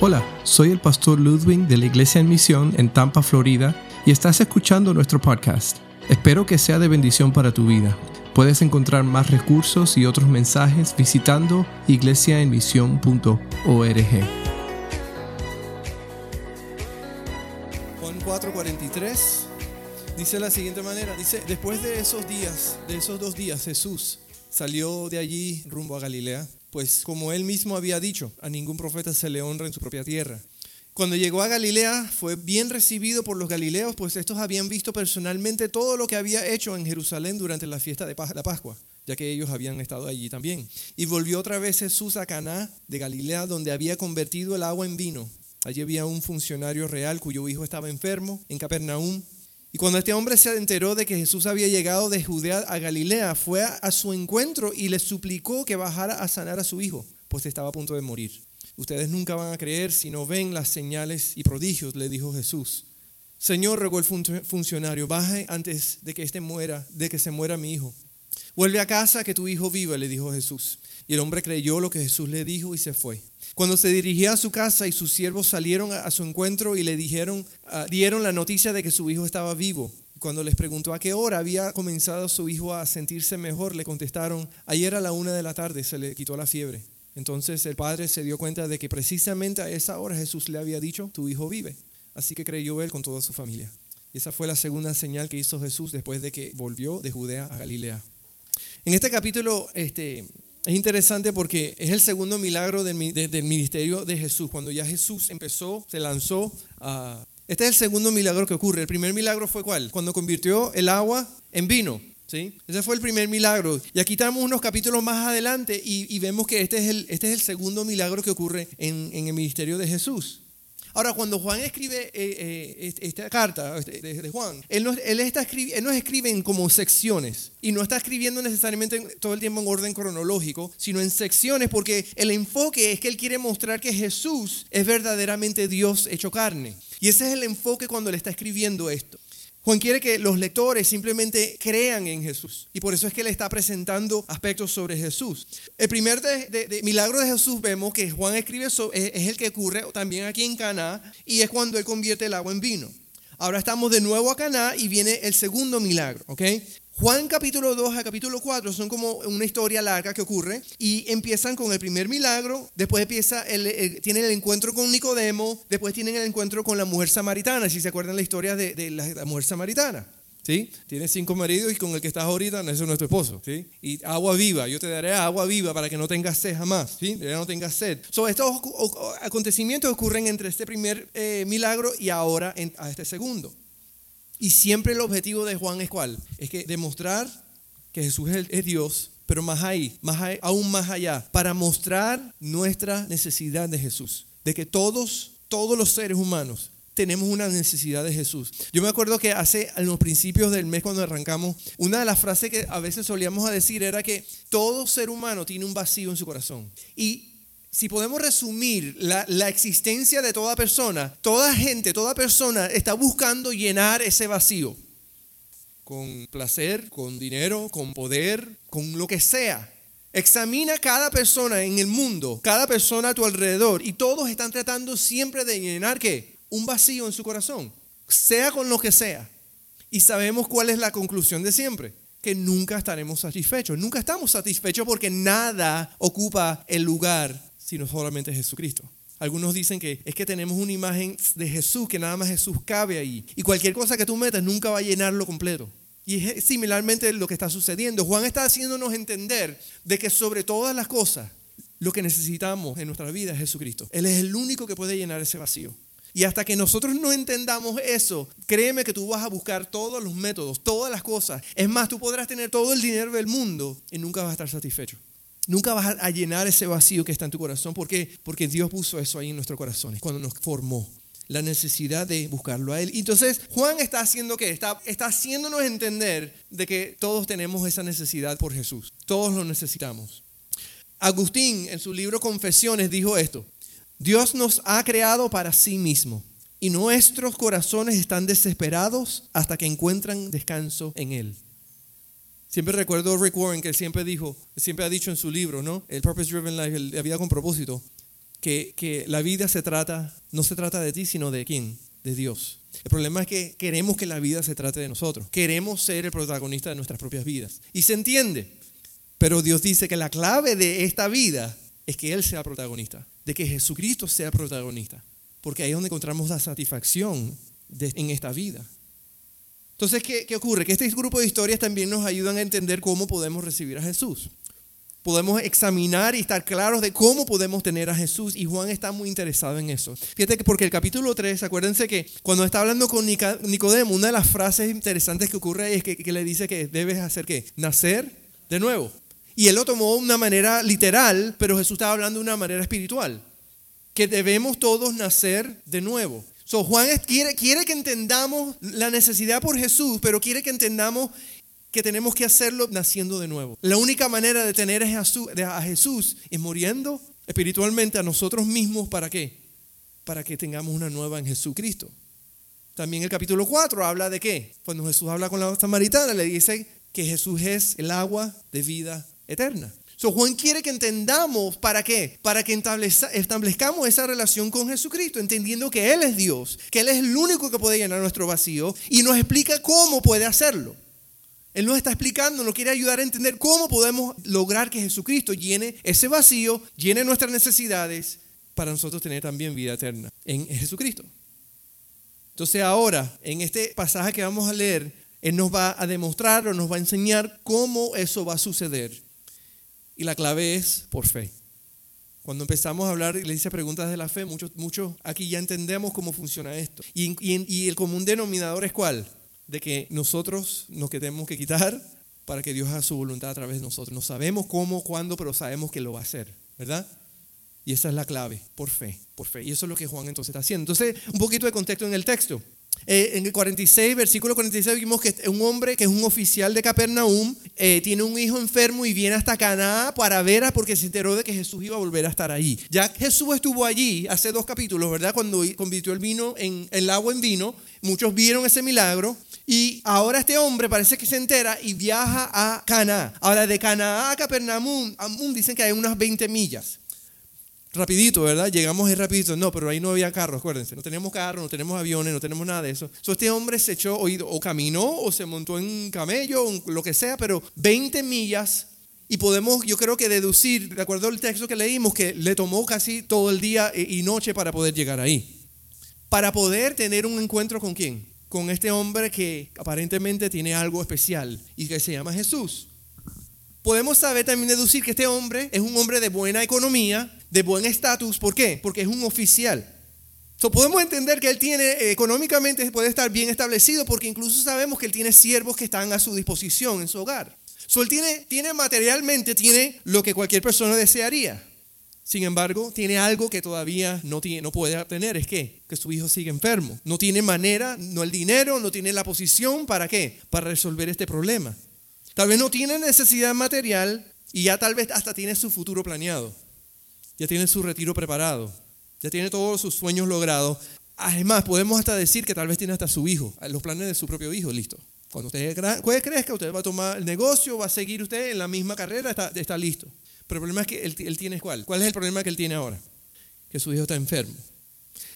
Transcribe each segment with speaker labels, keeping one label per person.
Speaker 1: Hola, soy el pastor Ludwig de la Iglesia en Misión en Tampa, Florida, y estás escuchando nuestro podcast. Espero que sea de bendición para tu vida. Puedes encontrar más recursos y otros mensajes visitando iglesiaenmisión.org.
Speaker 2: Juan 4:43 dice la siguiente manera, dice, después de esos días, de esos dos días, Jesús salió de allí rumbo a Galilea pues como él mismo había dicho, a ningún profeta se le honra en su propia tierra. Cuando llegó a Galilea fue bien recibido por los galileos, pues estos habían visto personalmente todo lo que había hecho en Jerusalén durante la fiesta de la Pascua, ya que ellos habían estado allí también. Y volvió otra vez Jesús a Caná de Galilea, donde había convertido el agua en vino. Allí había un funcionario real cuyo hijo estaba enfermo en Capernaum. Y cuando este hombre se enteró de que Jesús había llegado de Judea a Galilea, fue a su encuentro y le suplicó que bajara a sanar a su hijo, pues estaba a punto de morir. Ustedes nunca van a creer si no ven las señales y prodigios, le dijo Jesús. Señor, rogó el funcionario, baje antes de que este muera, de que se muera mi hijo. Vuelve a casa que tu hijo vive, le dijo Jesús. Y el hombre creyó lo que Jesús le dijo y se fue. Cuando se dirigía a su casa y sus siervos salieron a su encuentro y le dijeron, ah, dieron la noticia de que su hijo estaba vivo. Cuando les preguntó a qué hora había comenzado su hijo a sentirse mejor, le contestaron, ayer a la una de la tarde se le quitó la fiebre. Entonces el padre se dio cuenta de que precisamente a esa hora Jesús le había dicho, tu hijo vive. Así que creyó él con toda su familia. Y esa fue la segunda señal que hizo Jesús después de que volvió de Judea a Galilea. En este capítulo, este, es interesante porque es el segundo milagro del, ministerio de Jesús. Cuando ya Jesús empezó, se lanzó a... Este es el segundo milagro que ocurre. El primer milagro fue cuál? Cuando convirtió el agua en vino. ¿sí? Ese fue el primer milagro. Y aquí estamos unos capítulos más adelante y, vemos que este es, el, este es el segundo milagro que ocurre en, en el ministerio de Jesús. Ahora, cuando Juan escribe eh, eh, esta carta este, de, Juan, él no, está él no escribe en como secciones y no está escribiendo necesariamente todo el tiempo en orden cronológico, sino en secciones porque el enfoque es que él quiere mostrar que Jesús es verdaderamente Dios hecho carne. Y ese es el enfoque cuando le está escribiendo esto. Juan quiere que los lectores simplemente crean en Jesús. Y por eso es que le está presentando aspectos sobre Jesús. El primer milagro de Jesús vemos que Juan escribe es, es el que ocurre también aquí en Caná y es cuando él convierte el agua en vino. Ahora estamos de nuevo a Caná y viene el segundo milagro, ¿ok? Juan capítulo 2 a capítulo 4 son como una historia larga que ocurre y empiezan con el primer milagro, después empieza el, tienen el encuentro con Nicodemo, después tienen el encuentro con la mujer samaritana, si se acuerdan la historia de, la, mujer samaritana. ¿Sí? Tienes cinco maridos y con el que estás ahorita, no es tu esposo. ¿sí? Y agua viva, yo te daré agua viva para que no tengas sed jamás. ¿sí? Ya no tengas sed. So, estos acontecimientos ocurren entre este primer eh, milagro y ahora a este segundo. Y siempre el objetivo de Juan es cuál? Es que demostrar que Jesús es, Dios, pero más ahí, más aún más allá, para mostrar nuestra necesidad de Jesús, de que todos, todos los seres humanos tenemos una necesidad de Jesús. Yo me acuerdo que hace en los principios del mes cuando arrancamos, una de las frases que a veces solíamos decir era que todo ser humano tiene un vacío en su corazón. Y si podemos resumir la, existencia de toda persona, toda gente, toda persona está buscando llenar ese vacío con placer, con dinero, con poder, con lo que sea. Examina cada persona en el mundo, cada persona a tu alrededor y todos están tratando siempre de llenar qué? Un vacío en su corazón, sea con lo que sea. Y sabemos cuál es la conclusión de siempre, que nunca estaremos satisfechos. Nunca estamos satisfechos porque nada ocupa el lugar sino solamente Jesucristo. Algunos dicen que es que tenemos una imagen de Jesús, que nada más Jesús cabe ahí. Y cualquier cosa que tú metas nunca va a llenarlo completo. Y es similarmente lo que está sucediendo. Juan está haciéndonos entender de que sobre todas las cosas, lo que necesitamos en nuestra vida es Jesucristo. Él es el único que puede llenar ese vacío. Y hasta que nosotros no entendamos eso, créeme que tú vas a buscar todos los métodos, todas las cosas. Es más, tú podrás tener todo el dinero del mundo y nunca vas a estar satisfecho. Nunca vas a llenar ese vacío que está en tu corazón. ¿Por qué? Porque Dios puso eso ahí en nuestros corazones cuando nos formó. La necesidad de buscarlo a Él. Entonces, Juan está haciendo qué? Está, está haciéndonos entender de que todos tenemos esa necesidad por Jesús. Todos lo necesitamos. Agustín, en su libro Confesiones, dijo esto. Dios nos ha creado para sí mismo y nuestros corazones están desesperados hasta que encuentran descanso en Él. Siempre recuerdo Rick Warren que él siempre dijo, siempre ha dicho en su libro, ¿no? El Purpose Driven Life, la vida con propósito. que, que la vida se trata, no se trata de ti, sino de quién, de Dios. El problema es que queremos que la vida se trate de nosotros. Queremos ser el protagonista de nuestras propias vidas. Y se entiende. Pero Dios dice que la clave de esta vida es que Él sea protagonista, de que Jesucristo sea protagonista. Porque ahí es donde encontramos la satisfacción en esta vida. Entonces, ¿qué, ¿qué ocurre? Que este grupo de historias también nos ayudan a entender cómo podemos recibir a Jesús podemos examinar y estar claros de cómo podemos tener a Jesús. Y Juan está muy interesado en eso. Fíjate que porque el capítulo 3, acuérdense que cuando está hablando con Nicodemo, una de las frases interesantes que ocurre es que, que le dice que debes hacer qué? Nacer de nuevo. Y él lo tomó de una manera literal, pero Jesús estaba hablando de una manera espiritual. Que debemos todos nacer de nuevo. So, Juan quiere, quiere que entendamos la necesidad por Jesús, pero quiere que entendamos que tenemos que hacerlo naciendo de nuevo. La única manera de tener a Jesús es muriendo espiritualmente a nosotros mismos. ¿Para qué? Para que tengamos una nueva en Jesucristo. También el capítulo 4 habla de qué? Cuando Jesús habla con la samaritana, le dice que Jesús es el agua de vida eterna. So, Juan quiere que entendamos para qué, para que establezcamos esa relación con Jesucristo, entendiendo que Él es Dios, que Él es el único que puede llenar nuestro vacío y nos explica cómo puede hacerlo. Él nos está explicando, nos quiere ayudar a entender cómo podemos lograr que Jesucristo llene ese vacío, llene nuestras necesidades para nosotros tener también vida eterna en Jesucristo. Entonces ahora, en este pasaje que vamos a leer, Él nos va a demostrar o nos va a enseñar cómo eso va a suceder. Y la clave es por fe. Cuando empezamos a hablar y le hice preguntas de la fe, muchos muchos aquí ya entendemos cómo funciona esto. Y, y el común denominador es cuál? de que nosotros nos tenemos que quitar para que Dios haga su voluntad a través de nosotros. No sabemos cómo, cuándo, pero sabemos que lo va a hacer, ¿verdad? Y esa es la clave, por fe, por fe. Y eso es lo que Juan entonces está haciendo. Entonces, un poquito de contexto en el texto. Eh, en el 46, versículo 46, vimos que un hombre que es un oficial de Capernaum eh, tiene un hijo enfermo y viene hasta Caná para ver porque se enteró de que Jesús iba a volver a estar allí. Ya Jesús estuvo allí hace dos capítulos, ¿verdad? Cuando convirtió el vino en el agua en vino, muchos vieron ese milagro y ahora este hombre parece que se entera y viaja a Cana. Ahora de Cana a Capernaum dicen que hay unas 20 millas. Rapidito, ¿verdad? Llegamos ahí rapidito. No, pero ahí no había carros, acuérdense. No tenemos carros, no tenemos aviones, no tenemos nada de eso. So, este hombre se echó o caminó o se montó en un camello, lo que sea, pero 20 millas y podemos, yo creo que deducir, de acuerdo al texto que leímos, que le tomó casi todo el día y noche para poder llegar ahí. Para poder tener un encuentro con quién? con este hombre que aparentemente tiene algo especial y que se llama Jesús. Podemos saber también deducir que este hombre es un hombre de buena economía, de buen estatus. ¿Por qué? Porque es un oficial. So, podemos entender que él tiene eh, económicamente puede estar bien establecido porque incluso sabemos que él tiene siervos que están a su disposición en su hogar. So, él tiene, tiene materialmente tiene lo que cualquier persona desearía. Sin embargo, tiene algo que todavía no, tiene, no puede tener, es que, que su hijo sigue enfermo. No tiene manera, no el dinero, no tiene la posición, ¿para qué? Para resolver este problema. Tal vez no tiene necesidad material y ya tal vez hasta tiene su futuro planeado. Ya tiene su retiro preparado. Ya tiene todos sus sueños logrados. Además, podemos hasta decir que tal vez tiene hasta su hijo, los planes de su propio hijo, listo. Cuando usted crezca, usted va a tomar el negocio, va a seguir usted en la misma carrera, está, listo. Pero el problema es que él, tiene cuál. ¿Cuál es el problema que él tiene ahora? Que su hijo está enfermo.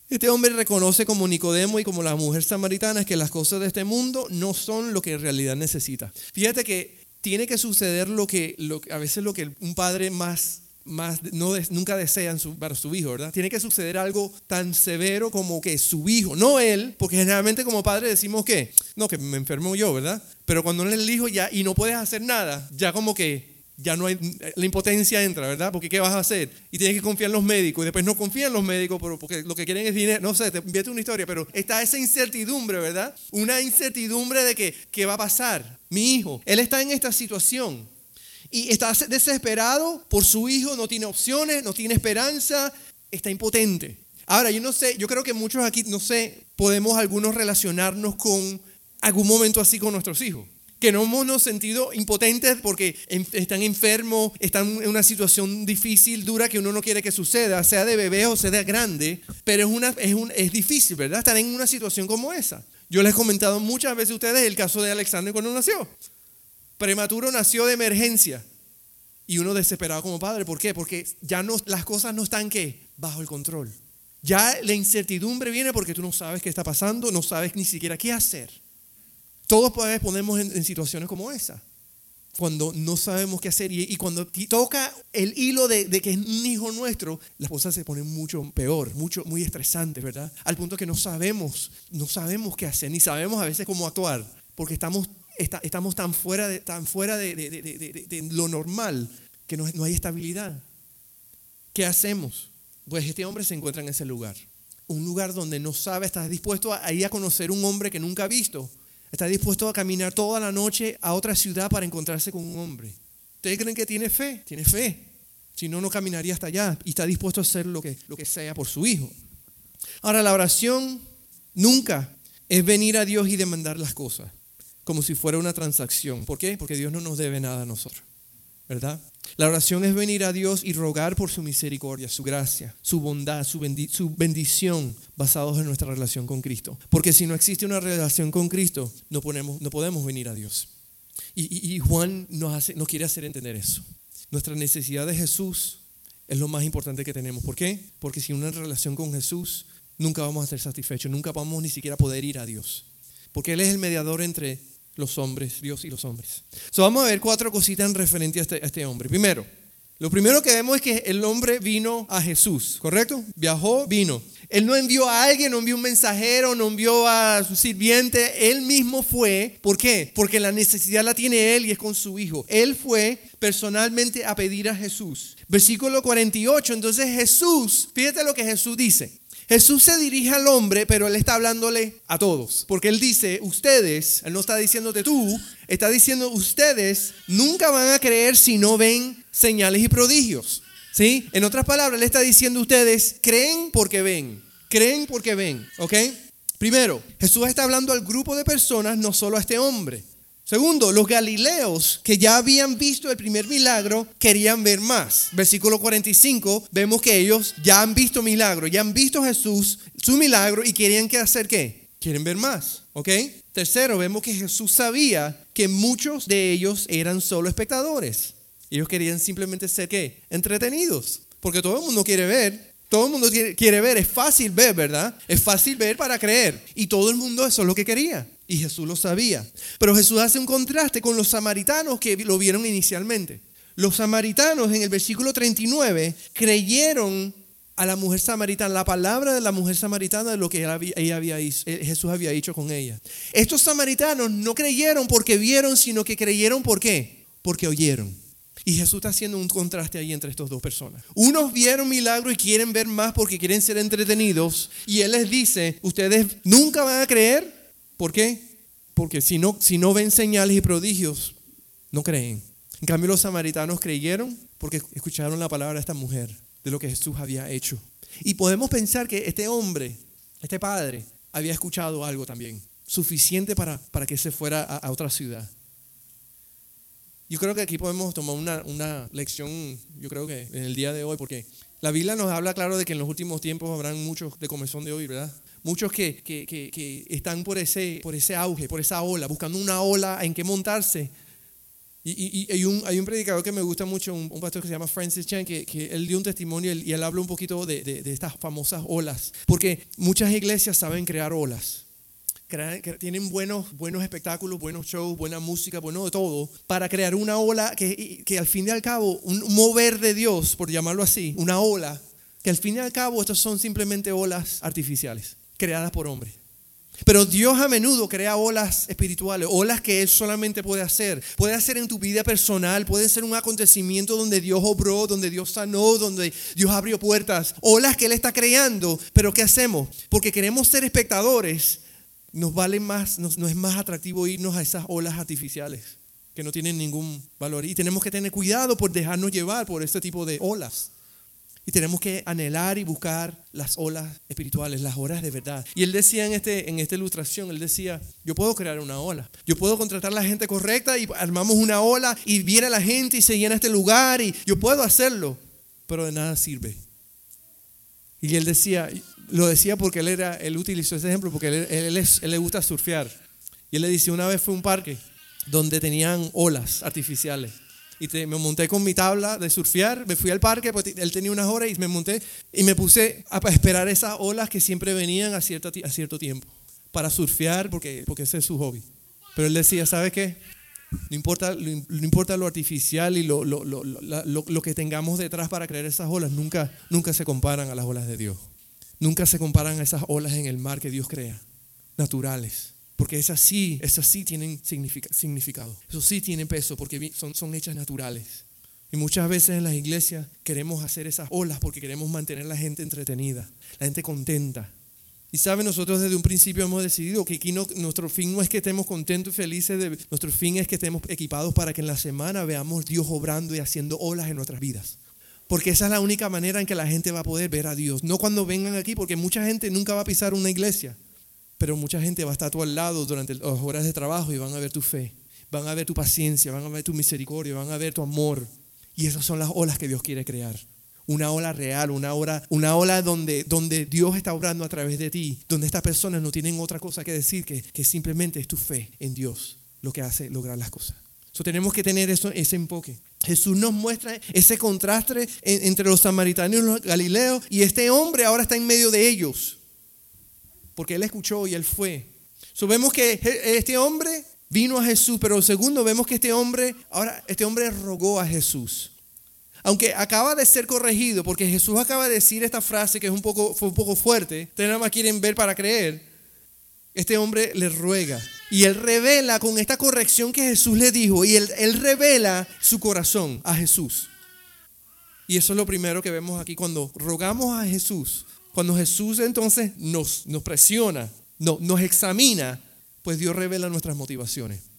Speaker 2: Este hombre reconoce como Nicodemo y como la mujer samaritana que las cosas de este mundo no son lo que en realidad necesita. Fíjate que tiene que suceder lo que, a veces lo que un padre más, más no nunca desea para su hijo, ¿verdad? Tiene que suceder algo tan severo como que su hijo, no él, porque generalmente como padre decimos que, no, que me enfermo yo, ¿verdad? Pero cuando él es el hijo ya y no puedes hacer nada, ya como que ya no hay, la impotencia entra, ¿verdad? Porque ¿qué vas a hacer? Y tienes que confiar en los médicos y después no confían en los médicos porque lo que quieren es dinero, no sé, te envíate una historia, pero está esa incertidumbre, ¿verdad? Una incertidumbre de que, ¿qué va a pasar? Mi hijo, él está en esta situación y está desesperado por su hijo, no tiene opciones, no tiene esperanza, está impotente. Ahora, yo no sé, yo creo que muchos aquí, no sé, podemos algunos relacionarnos con algún momento así con nuestros hijos que no hemos sentido impotentes porque están enfermos, están en una situación difícil, dura, que uno no quiere que suceda, sea de bebé o sea de grande, pero es, una, es, un, es difícil, ¿verdad? Estar en una situación como esa. Yo les he comentado muchas veces a ustedes el caso de Alexander cuando nació. Prematuro nació de emergencia y uno desesperado como padre. ¿Por qué? Porque ya las cosas no están ¿qué? bajo el control. Ya la incertidumbre viene porque tú no sabes qué está pasando, no sabes ni siquiera qué hacer. Todos podemos ponernos en, situaciones como esa, cuando no sabemos qué hacer y, cuando toca el hilo de, de, que es un hijo nuestro, las cosas se ponen mucho peor, mucho, muy estresantes, ¿verdad? Al punto que no sabemos, no sabemos qué hacer, ni sabemos a veces cómo actuar, porque estamos, estamos tan fuera, de, tan fuera de, lo normal que no, hay estabilidad. ¿Qué hacemos? Pues este hombre se encuentra en ese lugar. Un lugar donde no sabe, está dispuesto a ir a conocer un hombre que nunca ha visto. Está dispuesto a caminar toda la noche a otra ciudad para encontrarse con un hombre. ¿Ustedes creen que tiene fe? Tiene fe. Si no, no caminaría hasta allá. Y está dispuesto a hacer lo que, lo que sea por su hijo. Ahora, la oración nunca es venir a Dios y demandar las cosas, como si fuera una transacción. ¿Por qué? Porque Dios no nos debe nada a nosotros. ¿Verdad? La oración es venir a Dios y rogar por su misericordia, su gracia, su bondad, su, bendición basados en nuestra relación con Cristo. Porque si no existe una relación con Cristo, no, no podemos venir a Dios. Y, Juan nos, hace, nos quiere hacer entender eso. Nuestra necesidad de Jesús es lo más importante que tenemos. ¿Por qué? Porque sin una relación con Jesús, nunca vamos a ser satisfechos, nunca vamos ni siquiera a poder ir a Dios. Porque Él es el mediador entre los hombres, Dios y los hombres. So, vamos a ver cuatro cositas en referente a este, a este hombre. Primero, lo primero que vemos es que el hombre vino a Jesús, ¿correcto? Viajó, vino. Él no envió a alguien, no envió un mensajero, no envió a su sirviente, él mismo fue. ¿Por qué? Porque la necesidad la tiene él y es con su hijo. Él fue personalmente a pedir a Jesús. Versículo 48, entonces Jesús, fíjate lo que Jesús dice. Jesús se dirige al hombre, pero él está hablándole a todos. Porque él dice, ustedes, él no está diciéndote tú, está diciendo, ustedes nunca van a creer si no ven señales y prodigios. ¿Sí? En otras palabras, él está diciendo, ustedes creen porque ven. Creen porque ven. ¿Ok? Primero, Jesús está hablando al grupo de personas, no solo a este hombre. Segundo, los galileos que ya habían visto el primer milagro querían ver más. Versículo 45, vemos que ellos ya han visto milagro, ya han visto Jesús, su milagro y querían que hacer qué? Quieren ver más, ¿ok? Tercero, vemos que Jesús sabía que muchos de ellos eran solo espectadores. Ellos querían simplemente ser qué? Entretenidos, porque todo el mundo quiere ver. Todo el mundo quiere ver, es fácil ver, ¿verdad? Es fácil ver para creer. Y todo el mundo eso es lo que quería. Y Jesús lo sabía. Pero Jesús hace un contraste con los samaritanos que lo vieron inicialmente. Los samaritanos en el versículo 39 creyeron a la mujer samaritana, la palabra de la mujer samaritana de lo que ella había, eh, Jesús había dicho con ella. Estos samaritanos no creyeron porque vieron, sino que creyeron por? Porque oyeron. Y Jesús está haciendo un contraste ahí entre estas dos personas. Unos vieron milagro y quieren ver más porque quieren ser entretenidos. Y Él les dice, ustedes nunca van a creer ¿Por qué? Porque si no, si no ven señales y prodigios, no creen. En cambio, los samaritanos creyeron porque escucharon la palabra de esta mujer, de lo que Jesús había hecho. Y podemos pensar que este hombre, este padre, había escuchado algo también, suficiente para, para que se fuera a, otra ciudad. Yo creo que aquí podemos tomar una, una, lección, yo creo que en el día de hoy, porque la Biblia nos habla claro de que en los últimos tiempos habrán muchos de comezón de hoy, ¿verdad? Muchos que, que, que, están por ese, por ese auge, por esa ola, buscando una ola en que montarse. Y, hay, un, hay, un, predicador que me gusta mucho, un, pastor que se llama Francis Chan, que, él dio un testimonio y él, habla un poquito de, de, estas famosas olas. Porque muchas iglesias saben crear olas. tienen buenos, buenos espectáculos, buenos shows, buena música, bueno de todo, para crear una ola que, que al fin y al cabo, un mover de Dios, por llamarlo así, una ola, que al fin y al cabo estas son simplemente olas artificiales creadas por hombres. Pero Dios a menudo crea olas espirituales, olas que Él solamente puede hacer. Puede hacer en tu vida personal, puede ser un acontecimiento donde Dios obró, donde Dios sanó, donde Dios abrió puertas. Olas que Él está creando. Pero ¿qué hacemos? Porque queremos ser espectadores, nos vale más, nos, es más atractivo irnos a esas olas artificiales que no tienen ningún valor. Y tenemos que tener cuidado por dejarnos llevar por este tipo de olas. Y tenemos que anhelar y buscar las olas espirituales, las olas de verdad. Y él decía en, este, en esta ilustración, él decía, yo puedo crear una ola. Yo puedo contratar la gente correcta y armamos una ola y viene la gente y se llena este lugar y yo puedo hacerlo, pero de nada sirve. Y él decía, lo decía porque él, era, él utilizó ese ejemplo porque él, él, él le gusta surfear. Y él le dice, una vez fue un parque donde tenían olas artificiales. Y me monté con mi tabla de surfear, me fui al parque, pues él tenía unas horas y me monté y me puse a esperar esas olas que siempre venían a cierto, a cierto tiempo para surfear porque, porque ese es su hobby. Pero él decía, ¿sabe qué? No importa, no importa lo artificial y lo, lo, lo, lo, que tengamos detrás para crear esas olas, nunca, nunca se comparan a las olas de Dios. Nunca se comparan a esas olas en el mar que Dios crea, naturales. Porque esas sí, esas sí tienen significado. Eso sí tienen peso porque son, son hechas naturales. Y muchas veces en las iglesias queremos hacer esas olas porque queremos mantener a la gente entretenida, la gente contenta. Y saben, nosotros desde un principio hemos decidido que aquí nuestro fin no es que estemos contentos y felices, nuestro fin es que estemos equipados para que en la semana veamos Dios obrando y haciendo olas en nuestras vidas. Porque esa es la única manera en que la gente va a poder ver a Dios. No cuando vengan aquí, porque mucha gente nunca va a pisar una iglesia, pero mucha gente va a estar a tu al lado durante las horas de trabajo y van a ver tu fe, van a ver tu paciencia, van a ver tu misericordia, van a ver tu amor. Y esas son las olas que Dios quiere crear una ola real, una ola, una ola donde, donde Dios está obrando a través de ti, donde estas personas no tienen otra cosa que decir que, que simplemente es tu fe en Dios lo que hace lograr las cosas. So, tenemos que tener eso, ese enfoque. Jesús nos muestra ese contraste entre los samaritanos y los galileos y este hombre ahora está en medio de ellos. Porque él escuchó y él fue. So, vemos que este hombre vino a Jesús, pero segundo vemos que este hombre, ahora este hombre rogó a Jesús. Aunque acaba de ser corregido, porque Jesús acaba de decir esta frase que es un poco, fue un poco fuerte, ustedes nada más quieren ver para creer, este hombre le ruega. Y él revela con esta corrección que Jesús le dijo, y él, él revela su corazón a Jesús. Y eso es lo primero que vemos aquí cuando rogamos a Jesús. Cuando Jesús entonces nos, nos presiona, no, nos examina, pues Dios revela nuestras motivaciones.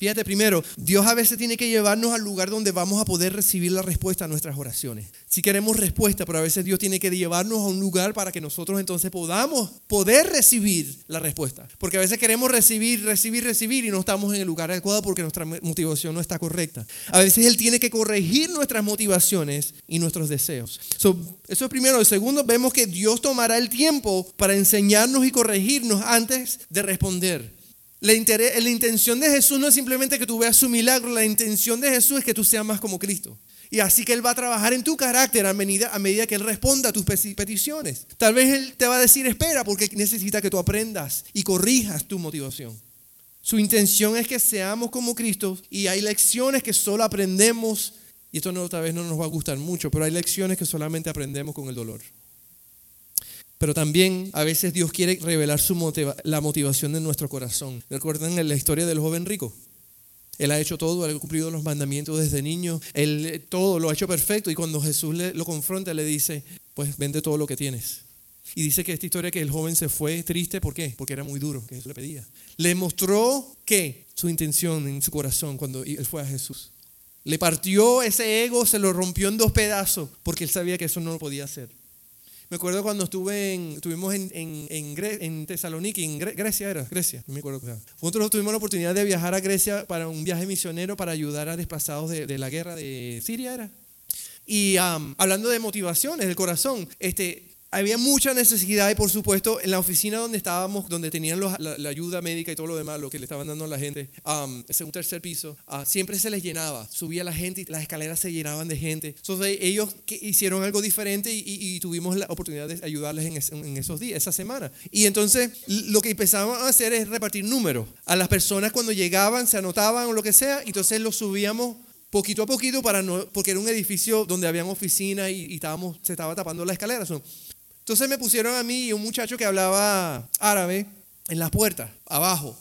Speaker 2: Fíjate primero, Dios a veces tiene que llevarnos al lugar donde vamos a poder recibir la respuesta a nuestras oraciones. Si queremos respuesta, pero a veces Dios tiene que llevarnos a un lugar para que nosotros entonces podamos poder recibir la respuesta. Porque a veces queremos recibir, recibir, recibir y no estamos en el lugar adecuado porque nuestra motivación no está correcta. A veces Él tiene que corregir nuestras motivaciones y nuestros deseos. eso es primero. El segundo, vemos que Dios tomará el tiempo para enseñarnos y corregirnos antes de responder. La, intención de Jesús no es simplemente que tú veas su milagro, la intención de Jesús es que tú seas más como Cristo. Y así que Él va a trabajar en tu carácter a medida, a medida que Él responda a tus peticiones. Tal vez Él te va a decir, espera, porque necesita que tú aprendas y corrijas tu motivación. Su intención es que seamos como Cristo y hay lecciones que solo aprendemos, y esto no, tal vez no nos va a gustar mucho, pero hay lecciones que solamente aprendemos con el dolor. Pero también a veces Dios quiere revelar la motivación de nuestro corazón. ¿Recuerdan la historia del joven rico? Él ha hecho todo, ha cumplido los mandamientos desde niño, él eh, todo lo ha hecho perfecto y cuando Jesús le, lo confronta le dice, pues vende todo lo que tienes. Y dice que esta historia que el joven se fue triste, ¿por qué? Porque era muy duro, que Jesús le pedía. Le mostró que su intención en su corazón cuando él fue a Jesús. Le partió ese ego, se lo rompió en dos pedazos, porque él sabía que eso no lo podía hacer. Me acuerdo cuando estuve en, estuvimos en, en, en, en Tesaloniki, en Grecia era, Grecia, no me acuerdo. Nosotros tuvimos la oportunidad de viajar a Grecia para un viaje misionero para ayudar a desplazados de, de la guerra de Siria era. Y hablando de motivaciones del corazón, este, había mucha necesidad y por supuesto en la oficina donde estábamos, donde tenían la, ayuda médica y todo lo demás, lo que le estaban dando a la gente, um, ese un tercer piso, ah, siempre se les llenaba, subía la gente y las escaleras se llenaban de gente. Entonces ellos que hicieron algo diferente y, tuvimos la oportunidad de ayudarles en, en, esos días, esa semana. Y entonces lo que empezaban a hacer es repartir números. A las personas cuando llegaban, se anotaban o lo que sea, y entonces los subíamos poquito a poquito para no, porque era un edificio donde habían oficinas y, estábamos, se estaba tapando la escalera. Entonces me pusieron a mí y un muchacho que hablaba árabe en la puerta, abajo.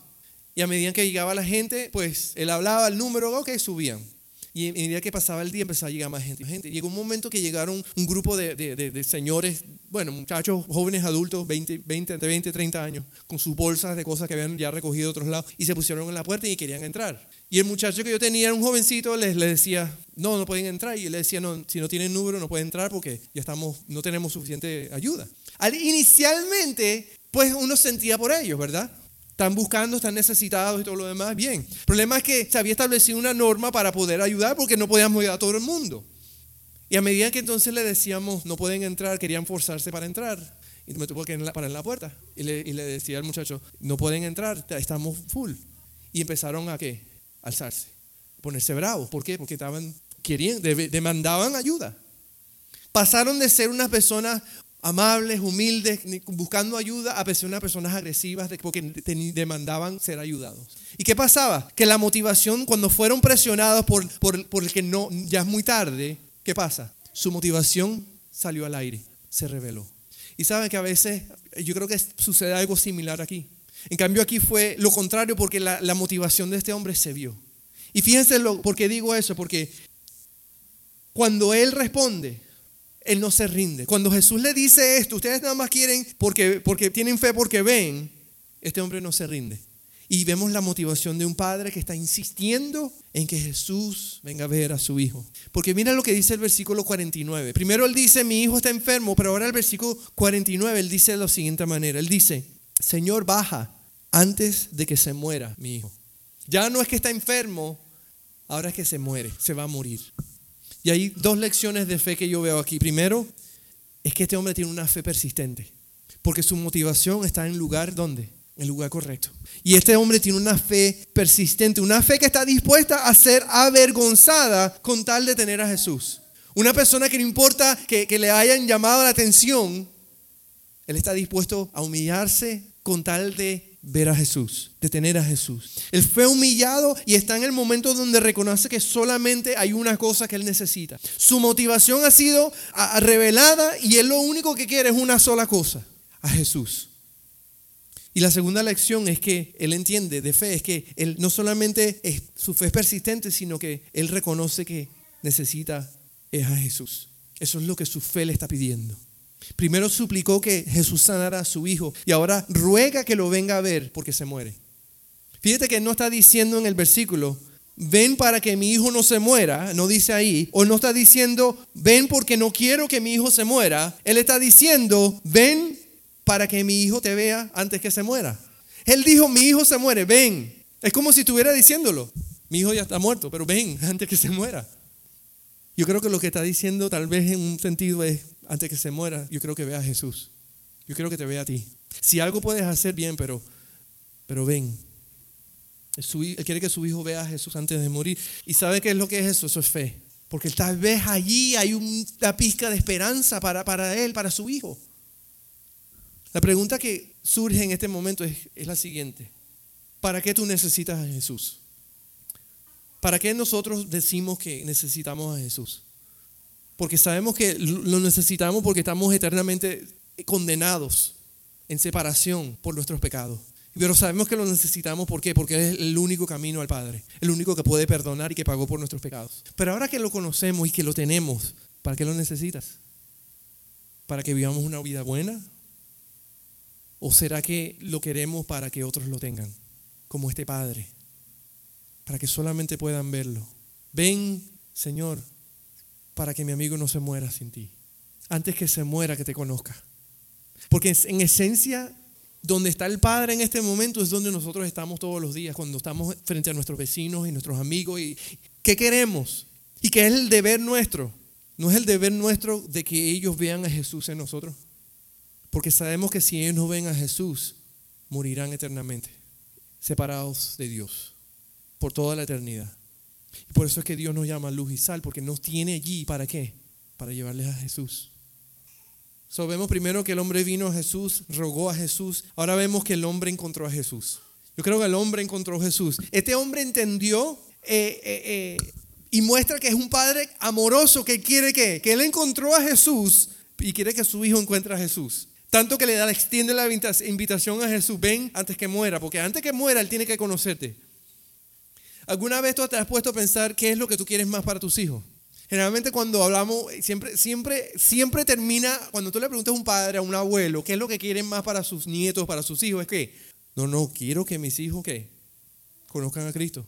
Speaker 2: Y a medida que llegaba la gente, pues él hablaba el número, ok, subían. Y a medida que pasaba el día empezaba a llegar más gente. gente. Llegó un momento que llegaron un grupo de, de, señores, bueno, muchachos, jóvenes, adultos, 20, 20, 20, 30 años, con sus bolsas de cosas que habían ya recogido de otros lados, y se pusieron en la puerta y querían entrar. Y el muchacho que yo tenía un jovencito, les, le decía, no, no pueden entrar. Y él le decía, no, si no tienen número no pueden entrar porque ya estamos, no tenemos suficiente ayuda. inicialmente, pues uno sentía por ellos, ¿verdad? Están buscando, están necesitados y todo lo demás. Bien. El problema es que se había establecido una norma para poder ayudar porque no podíamos ayudar a todo el mundo. Y a medida que entonces le decíamos, no pueden entrar, querían forzarse para entrar. Y me tuvo que parar en la puerta. Y le, y le decía al muchacho, no pueden entrar, estamos full. Y empezaron a qué? alzarse. ponerse bravos. ¿Por qué? Porque estaban queriendo, demandaban ayuda. Pasaron de ser unas personas amables, humildes, buscando ayuda, a ser unas personas agresivas porque demandaban ser ayudados. ¿Y qué pasaba? Que la motivación, cuando fueron presionados por, por, el que no, ya es muy tarde, ¿qué pasa? Su motivación salió al aire, se reveló. Y saben que a veces yo creo que sucede algo similar aquí. En cambio aquí fue lo contrario porque la, la motivación de este hombre se vio. Y fíjense lo, por qué digo eso, porque cuando él responde, él no se rinde. Cuando Jesús le dice esto, ustedes nada más quieren porque, porque tienen fe porque ven, este hombre no se rinde. Y vemos la motivación de un padre que está insistiendo en que Jesús venga a ver a su hijo. Porque mira lo que dice el versículo 49. Primero él dice, mi hijo está enfermo, pero ahora el versículo 49 él dice de la siguiente manera. Él dice, Señor, baja antes de que se muera mi hijo. Ya no es que está enfermo, ahora es que se muere, se va a morir. Y hay dos lecciones de fe que yo veo aquí. Primero, es que este hombre tiene una fe persistente, porque su motivación está en lugar donde? En lugar correcto. Y este hombre tiene una fe persistente, una fe que está dispuesta a ser avergonzada con tal de tener a Jesús. Una persona que no importa que, que le hayan llamado la atención, él está dispuesto a humillarse con tal de ver a Jesús, de tener a Jesús. Él fue humillado y está en el momento donde reconoce que solamente hay una cosa que él necesita. Su motivación ha sido revelada y él lo único que quiere es una sola cosa, a Jesús. Y la segunda lección es que él entiende de fe, es que él no solamente su fe es persistente, sino que él reconoce que necesita es a Jesús. Eso es lo que su fe le está pidiendo. Primero suplicó que Jesús sanara a su hijo y ahora ruega que lo venga a ver porque se muere. Fíjate que no está diciendo en el versículo, ven para que mi hijo no se muera, no dice ahí, o no está diciendo, ven porque no quiero que mi hijo se muera. Él está diciendo, ven para que mi hijo te vea antes que se muera. Él dijo, mi hijo se muere, ven. Es como si estuviera diciéndolo, mi hijo ya está muerto, pero ven antes que se muera. Yo creo que lo que está diciendo tal vez en un sentido es, antes que se muera, yo creo que vea a Jesús. Yo creo que te vea a ti. Si algo puedes hacer bien, pero, pero ven. él quiere que su hijo vea a Jesús antes de morir. ¿Y sabe qué es lo que es eso? Eso es fe. Porque tal vez allí hay una pizca de esperanza para, para él, para su hijo. La pregunta que surge en este momento es, es la siguiente. ¿Para qué tú necesitas a Jesús? ¿Para qué nosotros decimos que necesitamos a Jesús? Porque sabemos que lo necesitamos porque estamos eternamente condenados en separación por nuestros pecados. Pero sabemos que lo necesitamos ¿por? Porque es el único camino al Padre, el único que puede perdonar y que pagó por nuestros pecados. Pero ahora que lo conocemos y que lo tenemos, ¿para qué lo necesitas? ¿Para que vivamos una vida buena? ¿O será que lo queremos para que otros lo tengan? Como este Padre, para que solamente puedan verlo. Ven, Señor, para que mi amigo no se muera sin ti. Antes que se muera, que te conozca. Porque en esencia, donde está el Padre en este momento es donde nosotros estamos todos los días, cuando estamos frente a nuestros vecinos y nuestros amigos. Y, ¿Qué queremos? Y que es el deber nuestro. No es el deber nuestro de que ellos vean a Jesús en nosotros. Porque sabemos que si ellos no ven a Jesús, morirán eternamente, separados de Dios, por toda la eternidad. Y por eso es que Dios nos llama luz y sal, porque nos tiene allí para qué? Para llevarles a Jesús. So, vemos primero que el hombre vino a Jesús, rogó a Jesús. Ahora vemos que el hombre encontró a Jesús. Yo creo que el hombre encontró a Jesús. Este hombre entendió eh, eh, eh, y muestra que es un padre amoroso que quiere que, que él encontró a Jesús y quiere que su hijo encuentre a Jesús. Tanto que le da, extiende la invitación a Jesús, ven antes que muera, porque antes que muera él tiene que conocerte. ¿Alguna vez tú te has puesto a pensar qué es lo que tú quieres más para tus hijos? Generalmente cuando hablamos, siempre, siempre, siempre termina, cuando tú le preguntas a un padre, a un abuelo, qué es lo que quieren más para sus nietos, para sus hijos, es que, no, no, quiero que mis hijos, ¿qué? Conozcan a Cristo.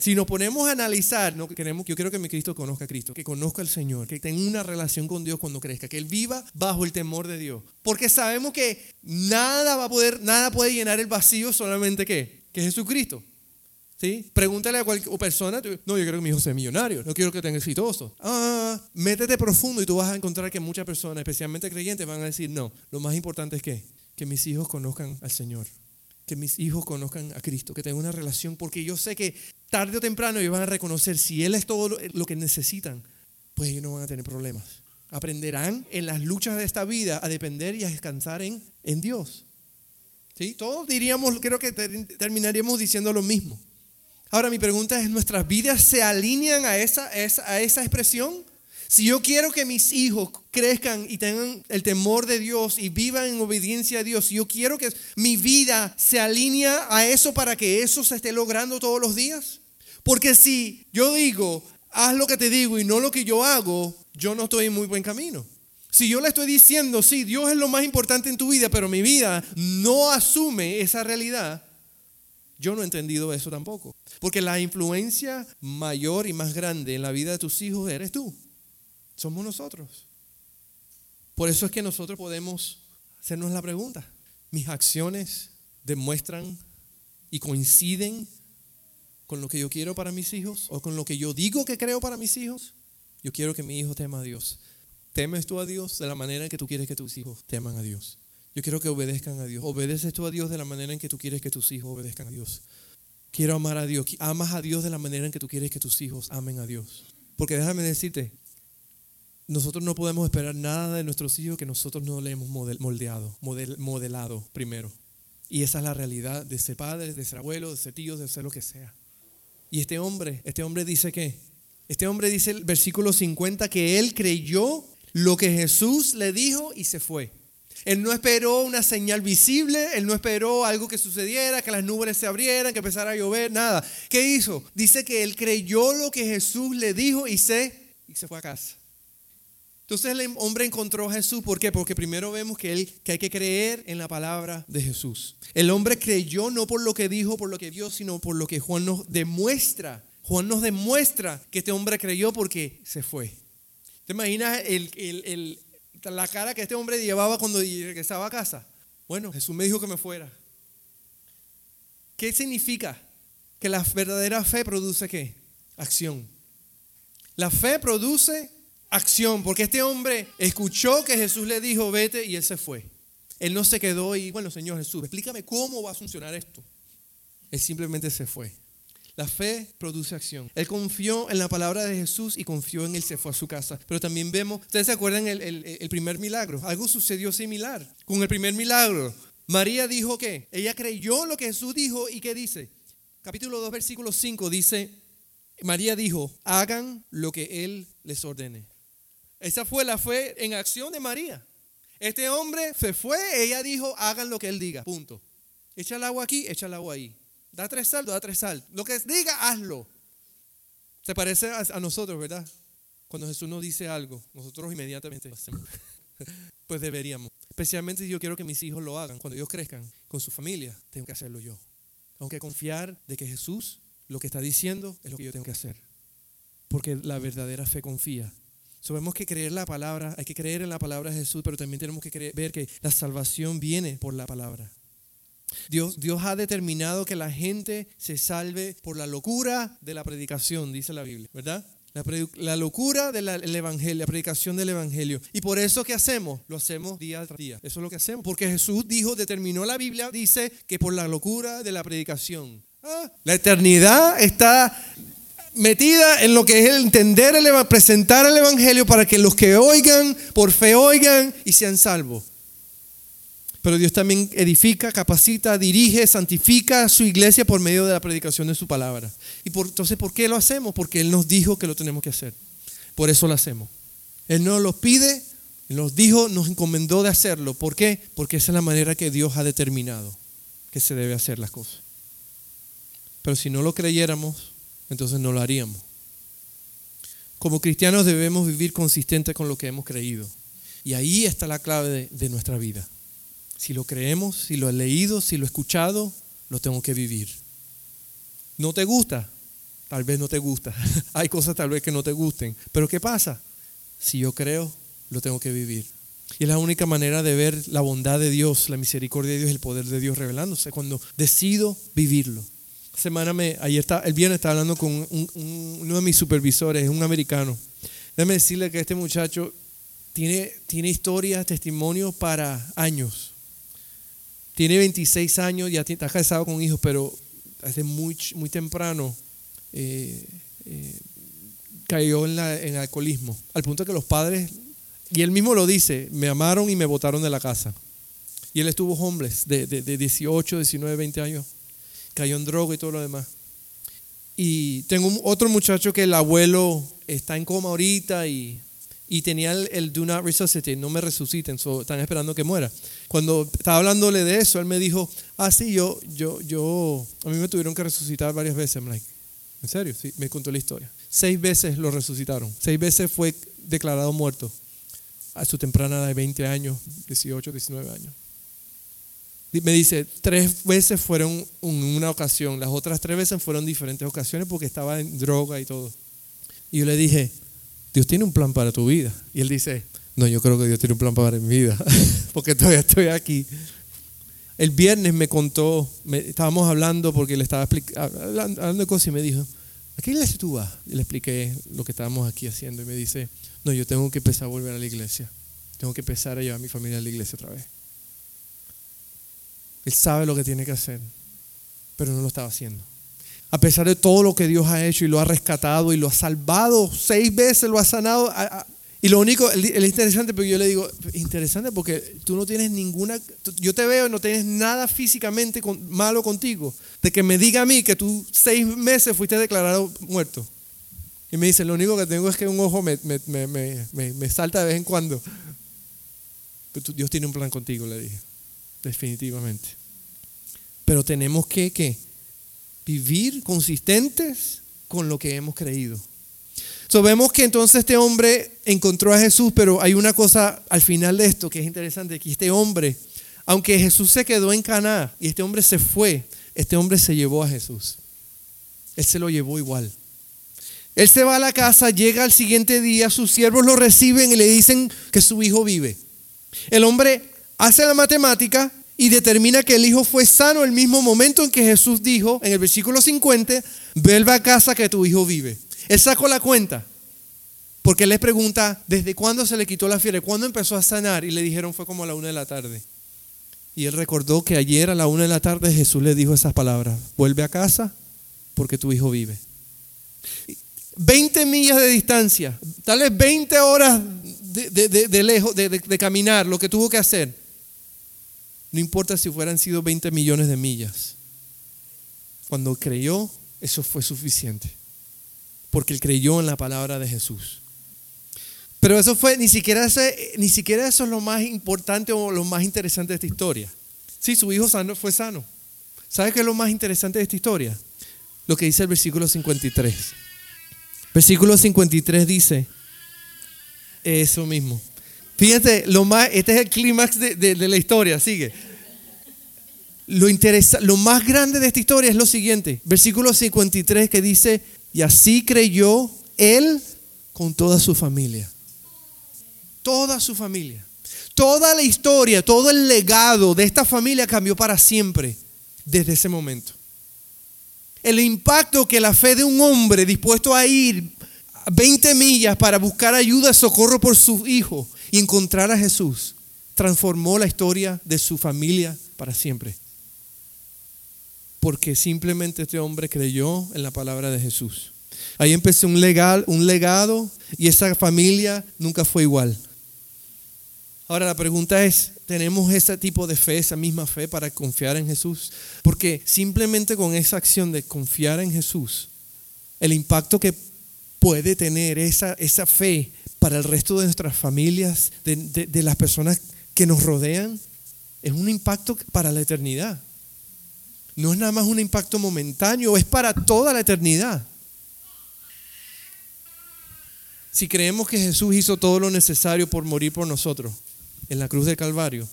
Speaker 2: Si nos ponemos a analizar, no queremos, yo quiero que mi Cristo conozca a Cristo, que conozca al Señor, que tenga una relación con Dios cuando crezca, que él viva bajo el temor de Dios, porque sabemos que nada va a poder, nada puede llenar el vacío solamente que, que Jesucristo. ¿Sí? Pregúntale a cualquier persona, no, yo quiero que mi hijo sea millonario, no quiero que tenga exitoso. Ah, métete profundo y tú vas a encontrar que muchas personas, especialmente creyentes, van a decir, no, lo más importante es que, que mis hijos conozcan al Señor, que mis hijos conozcan a Cristo, que tengan una relación, porque yo sé que tarde o temprano ellos van a reconocer si Él es todo lo que necesitan, pues ellos no van a tener problemas. Aprenderán en las luchas de esta vida a depender y a descansar en, en Dios. ¿Sí? Todos diríamos, creo que terminaríamos diciendo lo mismo. Ahora mi pregunta es, ¿nuestras vidas se alinean a esa, a esa expresión? Si yo quiero que mis hijos crezcan y tengan el temor de Dios y vivan en obediencia a Dios, yo quiero que mi vida se alinee a eso para que eso se esté logrando todos los días. Porque si yo digo, haz lo que te digo y no lo que yo hago, yo no estoy en muy buen camino. Si yo le estoy diciendo, sí, Dios es lo más importante en tu vida, pero mi vida no asume esa realidad, yo no he entendido eso tampoco. Porque la influencia mayor y más grande en la vida de tus hijos eres tú somos nosotros. Por eso es que nosotros podemos hacernos la pregunta. ¿Mis acciones demuestran y coinciden con lo que yo quiero para mis hijos o con lo que yo digo que creo para mis hijos? Yo quiero que mi hijo tema a Dios. ¿Temes tú a Dios de la manera que tú quieres que tus hijos teman a Dios? Yo quiero que obedezcan a Dios. ¿Obedeces tú a Dios de la manera en que tú quieres que tus hijos obedezcan a Dios? Quiero amar a Dios. ¿Amas a Dios de la manera en que tú quieres que tus hijos amen a Dios? Porque déjame decirte, nosotros no podemos esperar nada de nuestros hijos que nosotros no le hemos moldeado, modelado primero. Y esa es la realidad de ser padre, de ser abuelo, de ser tío, de ser lo que sea. Y este hombre, este hombre dice que, este hombre dice el versículo 50 que él creyó lo que Jesús le dijo y se fue. Él no esperó una señal visible, él no esperó algo que sucediera, que las nubes se abrieran, que empezara a llover, nada. ¿Qué hizo? Dice que él creyó lo que Jesús le dijo y se, y se fue a casa. Entonces el hombre encontró a Jesús. ¿Por qué? Porque primero vemos que, hay que creer en la palabra de Jesús. El hombre creyó no por lo que dijo, por lo que vio, sino por lo que Juan nos demuestra. Juan nos demuestra que este hombre creyó porque se fue. ¿Te imaginas la cara que este hombre llevaba cuando regresaba a casa? Bueno, Jesús me dijo que me fuera. ¿Qué significa? Que la verdadera fe produce qué? Acción. La fe produce acción, porque este hombre escuchó que Jesús le dijo, vete, y él se fue. Él no se quedó y, bueno, Señor Jesús, explícame cómo va a funcionar esto. Él simplemente se fue. La fe produce acción. Él confió en la palabra de Jesús y confió en él, se fue a su casa. Pero también vemos, ustedes se acuerdan el, el primer milagro. Algo sucedió similar. Con el primer milagro, María dijo que ella creyó lo que Jesús dijo y ¿qué dice? Capítulo 2, versículo 5 dice, María dijo, hagan lo que Él les ordene. Esa fue la fe en acción de María. Este hombre se fue, ella dijo, hagan lo que él diga, punto. Echa el agua aquí, echa el agua ahí. Da tres saltos, da tres saltos. Lo que diga, hazlo. Se parece a, nosotros, ¿verdad? Cuando Jesús nos dice algo, nosotros inmediatamente hacemos. pues deberíamos. Especialmente si yo quiero que mis hijos lo hagan. Cuando ellos crezcan con su familia, tengo que hacerlo yo. Tengo que confiar de que Jesús lo que está diciendo es lo que yo tengo que hacer. Porque la verdadera fe confía Sabemos que creer la palabra, hay que creer en la palabra de Jesús, pero también tenemos que ver que la salvación viene por la palabra. Dios, Dios ha determinado que la gente se salve por la locura de la predicación, dice la Biblia, ¿verdad? La, locura del Evangelio, la predicación del Evangelio. Y por eso, ¿qué hacemos? Lo hacemos día tras día. Eso es lo que hacemos. Porque Jesús dijo, determinó la Biblia, dice que por la locura de la predicación. Ah, la eternidad está metida en lo que es el entender, el, presentar el Evangelio para que los que oigan, por fe oigan y sean salvos. Pero Dios también edifica, capacita, dirige, santifica su iglesia por medio de la predicación de su palabra. Y por, entonces, ¿por qué lo hacemos? Porque Él nos dijo que lo tenemos que hacer. Por eso lo hacemos. Él nos lo pide, nos dijo, nos encomendó de hacerlo. ¿Por qué? Porque esa es la manera que Dios ha determinado que se debe hacer las cosas. Pero si no lo creyéramos, entonces no lo haríamos. Como cristianos debemos vivir consistente con lo que hemos creído. Y ahí está la clave de, nuestra vida. Si lo creemos, si lo he leído, si lo he escuchado, lo tengo que vivir. ¿No te gusta? Tal vez no te gusta. Hay cosas tal vez que no te gusten. Pero ¿qué pasa? Si yo creo, lo tengo que vivir. Y es la única manera de ver la bondad de Dios, la misericordia de Dios, el poder de Dios revelándose, cuando decido vivirlo semana, me, ayer está, el viernes estaba hablando con uno de mis supervisores, un americano. Déjame decirle que este muchacho tiene, tiene historias, testimonios para años. Tiene 26 años, ya está casado con hijos, pero desde muy, muy temprano eh, eh, cayó en, la, alcoholismo, al punto que los padres, y él mismo lo dice, me amaron y me botaron de la casa. Y él estuvo homeless de, de, 18, 19, 20 años. Cayó en droga y todo lo demás. Y tengo otro muchacho que el abuelo está en coma ahorita y, y tenía el, do not resuscitate, no me resuciten, están esperando que muera. Cuando estaba hablándole de eso, él me dijo, ah, sí, yo, yo, yo, a mí me tuvieron que resucitar varias veces. I'm like, ¿en serio? Sí, me contó la historia. Seis veces lo resucitaron, seis veces fue declarado muerto a su temprana edad de 20 años, 18, 19 años. Me dice, tres veces fueron en una ocasión, las otras tres veces fueron diferentes ocasiones porque estaba en droga y todo. Y yo le dije, Dios tiene un plan para tu vida. Y él dice, no, yo creo que Dios tiene un plan para mi vida, porque todavía estoy aquí. El viernes me contó, estábamos hablando porque le estaba hablando de cosas y me dijo, ¿a qué iglesia tú vas? Y le expliqué lo que estábamos aquí haciendo y me dice, no, yo tengo que empezar a volver a la iglesia. Tengo que empezar a llevar a mi familia a la iglesia otra vez. Él sabe lo que tiene que hacer, pero no lo estaba haciendo. A pesar de todo lo que Dios ha hecho y lo ha rescatado y lo ha salvado, seis veces lo ha sanado. Y lo único, es interesante, porque yo le digo, interesante porque tú no tienes ninguna, yo te veo y no tienes nada físicamente malo contigo. De que me diga a mí que tú seis meses fuiste declarado muerto. Y me dice, lo único que tengo es que un ojo me, me salta de vez en cuando. Pero Dios tiene un plan contigo, le dije definitivamente. Pero tenemos que, vivir consistentes con lo que hemos creído. So, vemos que entonces este hombre encontró a Jesús, pero hay una cosa al final de esto que es interesante, que este hombre, aunque Jesús se quedó en Caná y este hombre se fue, este hombre se llevó a Jesús. Él se lo llevó igual. Él se va a la casa, llega al siguiente día, sus siervos lo reciben y le dicen que su hijo vive. El hombre hace la matemática y determina que el hijo fue sano el mismo momento en que Jesús dijo en el versículo 50, vuelve a casa que tu hijo vive. Él sacó la cuenta. Porque él les pregunta, ¿desde cuándo se le quitó la fiebre? ¿Cuándo empezó a sanar? Y le dijeron, fue como a la una de la tarde. Y él recordó que ayer a la una de la tarde Jesús le dijo esas palabras, vuelve a casa porque tu hijo vive. 20 millas de distancia, tal vez 20 horas de, lejos, de caminar, lo que tuvo que hacer. No importa si fueran sido 20 millones de millas. Cuando creyó, eso fue suficiente. Porque él creyó en la palabra de Jesús. Pero eso fue, ni siquiera, ni siquiera eso es lo más importante o lo más interesante de esta historia. Sí, su hijo sano fue sano. ¿Sabe qué es lo más interesante de esta historia? Lo que dice el versículo 53. Versículo 53 dice eso mismo. Fíjense, lo más, este es el clímax de, la historia, sigue. Lo, interesa, lo más grande de esta historia es lo siguiente, versículo 53 que dice, y así creyó él con toda su familia. Toda su familia. Toda la historia, todo el legado de esta familia cambió para siempre desde ese momento. El impacto que la fe de un hombre dispuesto a ir 20 millas para buscar ayuda, socorro por su hijo, y encontrar a Jesús transformó la historia de su familia para siempre. Porque simplemente este hombre creyó en la palabra de Jesús. Ahí empezó un, un legado y esa familia nunca fue igual. Ahora la pregunta es, ¿tenemos ese tipo de fe, esa misma fe para confiar en Jesús? Porque simplemente con esa acción de confiar en Jesús, el impacto que puede tener esa, esa fe para el resto de nuestras familias, de, las personas que nos rodean, es un impacto para la eternidad. No es nada más un impacto momentáneo, es para toda la eternidad. Si creemos que Jesús hizo todo lo necesario por morir por nosotros en la cruz del Calvario,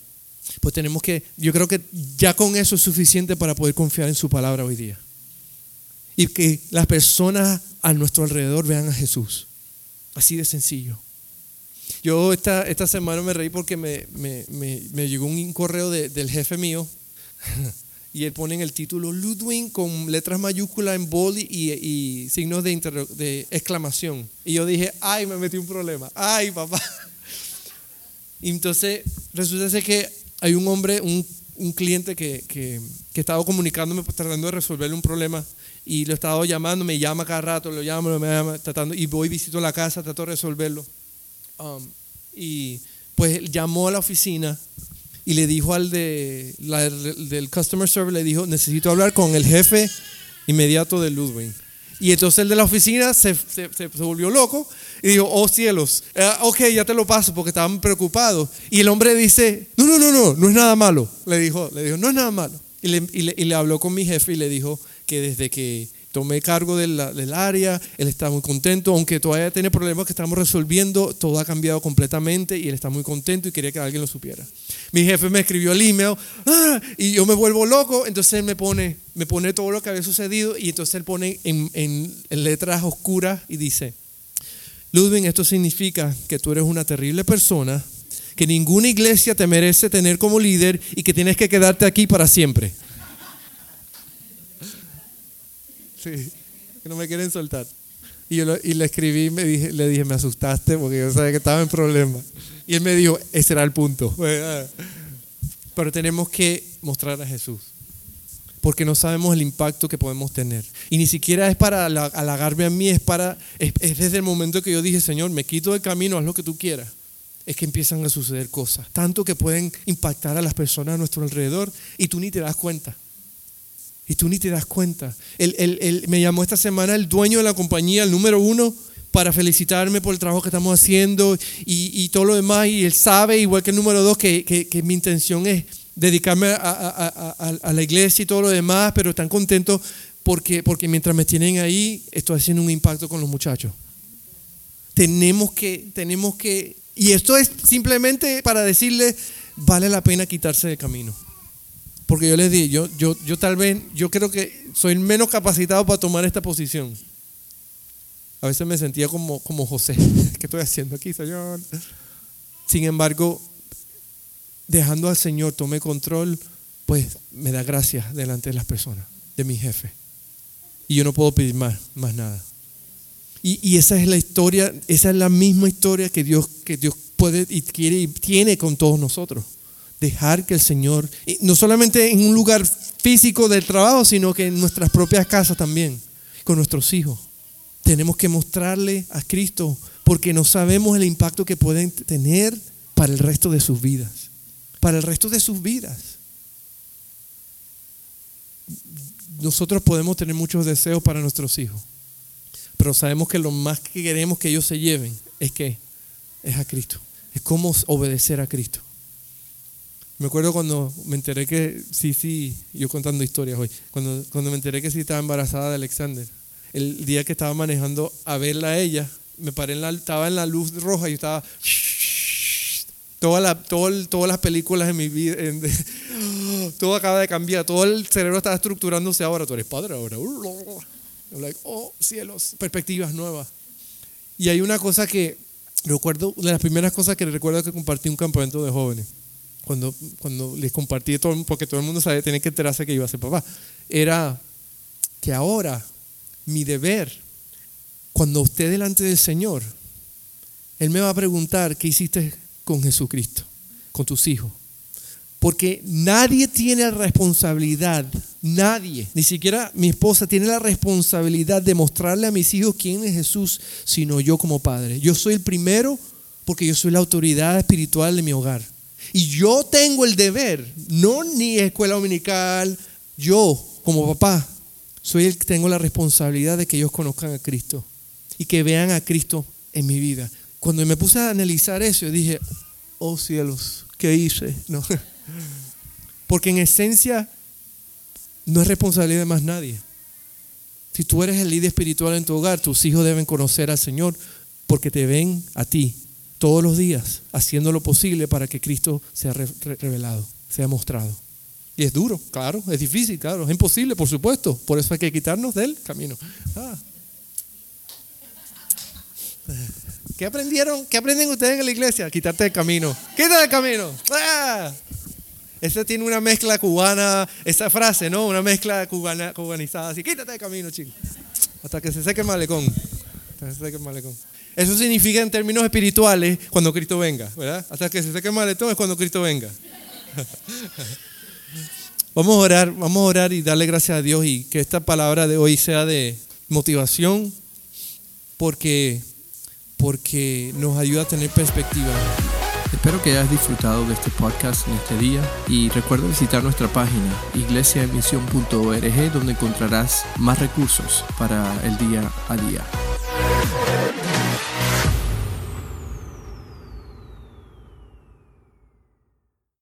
Speaker 2: pues tenemos que, yo creo que ya con eso es suficiente para poder confiar en su palabra hoy día. Y que las personas a nuestro alrededor vean a Jesús. Así de sencillo. Yo esta, esta semana me reí porque me, me, llegó un correo del jefe mío y él pone en el título Ludwig con letras mayúsculas en bold y, y signos de, de, exclamación. Y yo dije, ay, me metí un problema. Ay, papá. Y entonces resulta ser que hay un hombre, un, un cliente que, que, que estaba comunicándome tratando de resolverle un problema y lo he estado llamando, me llama cada rato, lo llamo, me llama, tratando, y voy, visito la casa, trato de resolverlo. Um, y pues llamó a la oficina y le dijo al de, del customer service, le dijo, necesito hablar con el jefe inmediato de Ludwig. Y entonces el de la oficina se, se, se volvió loco y dijo, oh cielos, eh, ok, ya te lo paso porque estaban preocupados. Y el hombre dice, no, no, no, no, no es nada malo. Le dijo, le dijo, no es nada malo. Y le, y le, y le habló con mi jefe y le dijo que desde que tomé cargo del, área, él está muy contento, aunque todavía tiene problemas que estamos resolviendo, todo ha cambiado completamente y él está muy contento y quería que alguien lo supiera. Mi jefe me escribió el email ¡ah! y yo me vuelvo loco, entonces él me pone, me pone todo lo que había sucedido y entonces él pone en, en, en letras oscuras y dice, Ludwig, esto significa que tú eres una terrible persona, que ninguna iglesia te merece tener como líder y que tienes que quedarte aquí para siempre. Sí, que no me quieren soltar. Y, yo lo, y le escribí me dije, le dije, me asustaste porque yo sabía que estaba en problema. Y él me dijo, ese era el punto. Pero tenemos que mostrar a Jesús. Porque no sabemos el impacto que podemos tener. Y ni siquiera es para halagarme a mí, es, para, es, es desde el momento que yo dije, Señor, me quito del camino, haz lo que tú quieras es que empiezan a suceder cosas, tanto que pueden impactar a las personas a nuestro alrededor y tú ni te das cuenta. Y tú ni te das cuenta. El, el, el, me llamó esta semana el dueño de la compañía, el número uno, para felicitarme por el trabajo que estamos haciendo y, y todo lo demás. Y él sabe, igual que el número dos, que, que, que mi intención es dedicarme a, a, a, a, la iglesia y todo lo demás, pero están contentos porque, porque mientras me tienen ahí, estoy haciendo un impacto con los muchachos. Tenemos que, tenemos que, y esto es simplemente para decirle, vale la pena quitarse del camino. Porque yo les dije, yo, yo, yo tal vez, yo creo que soy menos capacitado para tomar esta posición. A veces me sentía como, como José. ¿Qué estoy haciendo aquí, Señor? Sin embargo, dejando al Señor tome control, pues me da gracias delante de las personas, de mi jefe. Y yo no puedo pedir más, más nada. Y, y, esa es la historia, esa es la misma historia que Dios, que Dios puede y quiere y tiene con todos nosotros dejar que el Señor, no solamente en un lugar físico del trabajo, sino que en nuestras propias casas también, con nuestros hijos. Tenemos que mostrarle a Cristo porque no sabemos el impacto que pueden tener para el resto de sus vidas. Para el resto de sus vidas. Nosotros podemos tener muchos deseos para nuestros hijos, pero sabemos que lo más que queremos que ellos se lleven es que es a Cristo. Es cómo obedecer a Cristo. Me acuerdo cuando me enteré que sí, sí, yo contando historias hoy, cuando, cuando me enteré que sí estaba embarazada de Alexander. El día que estaba manejando a verla a ella, me paré en la, estaba en la luz roja y yo estaba... Toda la, todo, todas las películas en mi vida, en, todo acaba de cambiar, todo el cerebro está estructurándose ahora, tú eres padre ahora. I'm like, oh, cielos, perspectivas nuevas. Y hay una cosa que recuerdo, de las primeras cosas que recuerdo que compartí un campamento de jóvenes cuando, cuando les compartí, todo, porque todo el mundo sabe, tiene que enterarse que iba a ser papá, era que ahora mi deber, cuando esté delante del Señor, Él me va a preguntar qué hiciste con Jesucristo, con tus hijos. Porque nadie tiene la responsabilidad, nadie, ni siquiera mi esposa tiene la responsabilidad de mostrarle a mis hijos quién es Jesús, sino yo como padre. Yo soy el primero porque yo soy la autoridad espiritual de mi hogar. Y yo tengo el deber, no ni escuela dominical, yo como papá, soy el que tengo la responsabilidad de que ellos conozcan a Cristo y que vean a Cristo en mi vida. Cuando me puse a analizar eso, dije, oh cielos, ¿qué hice? No. Porque en esencia no es responsabilidad de más nadie. Si tú eres el líder espiritual en tu hogar, tus hijos deben conocer al Señor porque te ven a ti todos los días haciendo lo posible para que Cristo sea revelado, sea mostrado. Y es duro, claro, es difícil, claro, es imposible, por supuesto. Por eso hay que quitarnos del camino. Ah. ¿Qué aprendieron? ¿Qué aprenden ustedes en la iglesia? Quitarte del camino. Quítate del camino. Ah. Esa tiene una mezcla cubana, esa frase, ¿no? Una mezcla cubana, cubanizada. Así, quítate del camino, chicos. Hasta que se seque el malecón. Hasta que se seque el malecón. Eso significa en términos espirituales cuando Cristo venga, ¿verdad? Hasta que se seque el maletón es cuando Cristo venga. Vamos a orar, vamos a orar y darle gracias a Dios y que esta palabra de hoy sea de motivación porque, porque nos ayuda a tener perspectiva.
Speaker 1: Espero que hayas disfrutado de este podcast en este día y recuerda visitar nuestra página iglesiaemisión.org donde encontrarás más recursos para el día a día.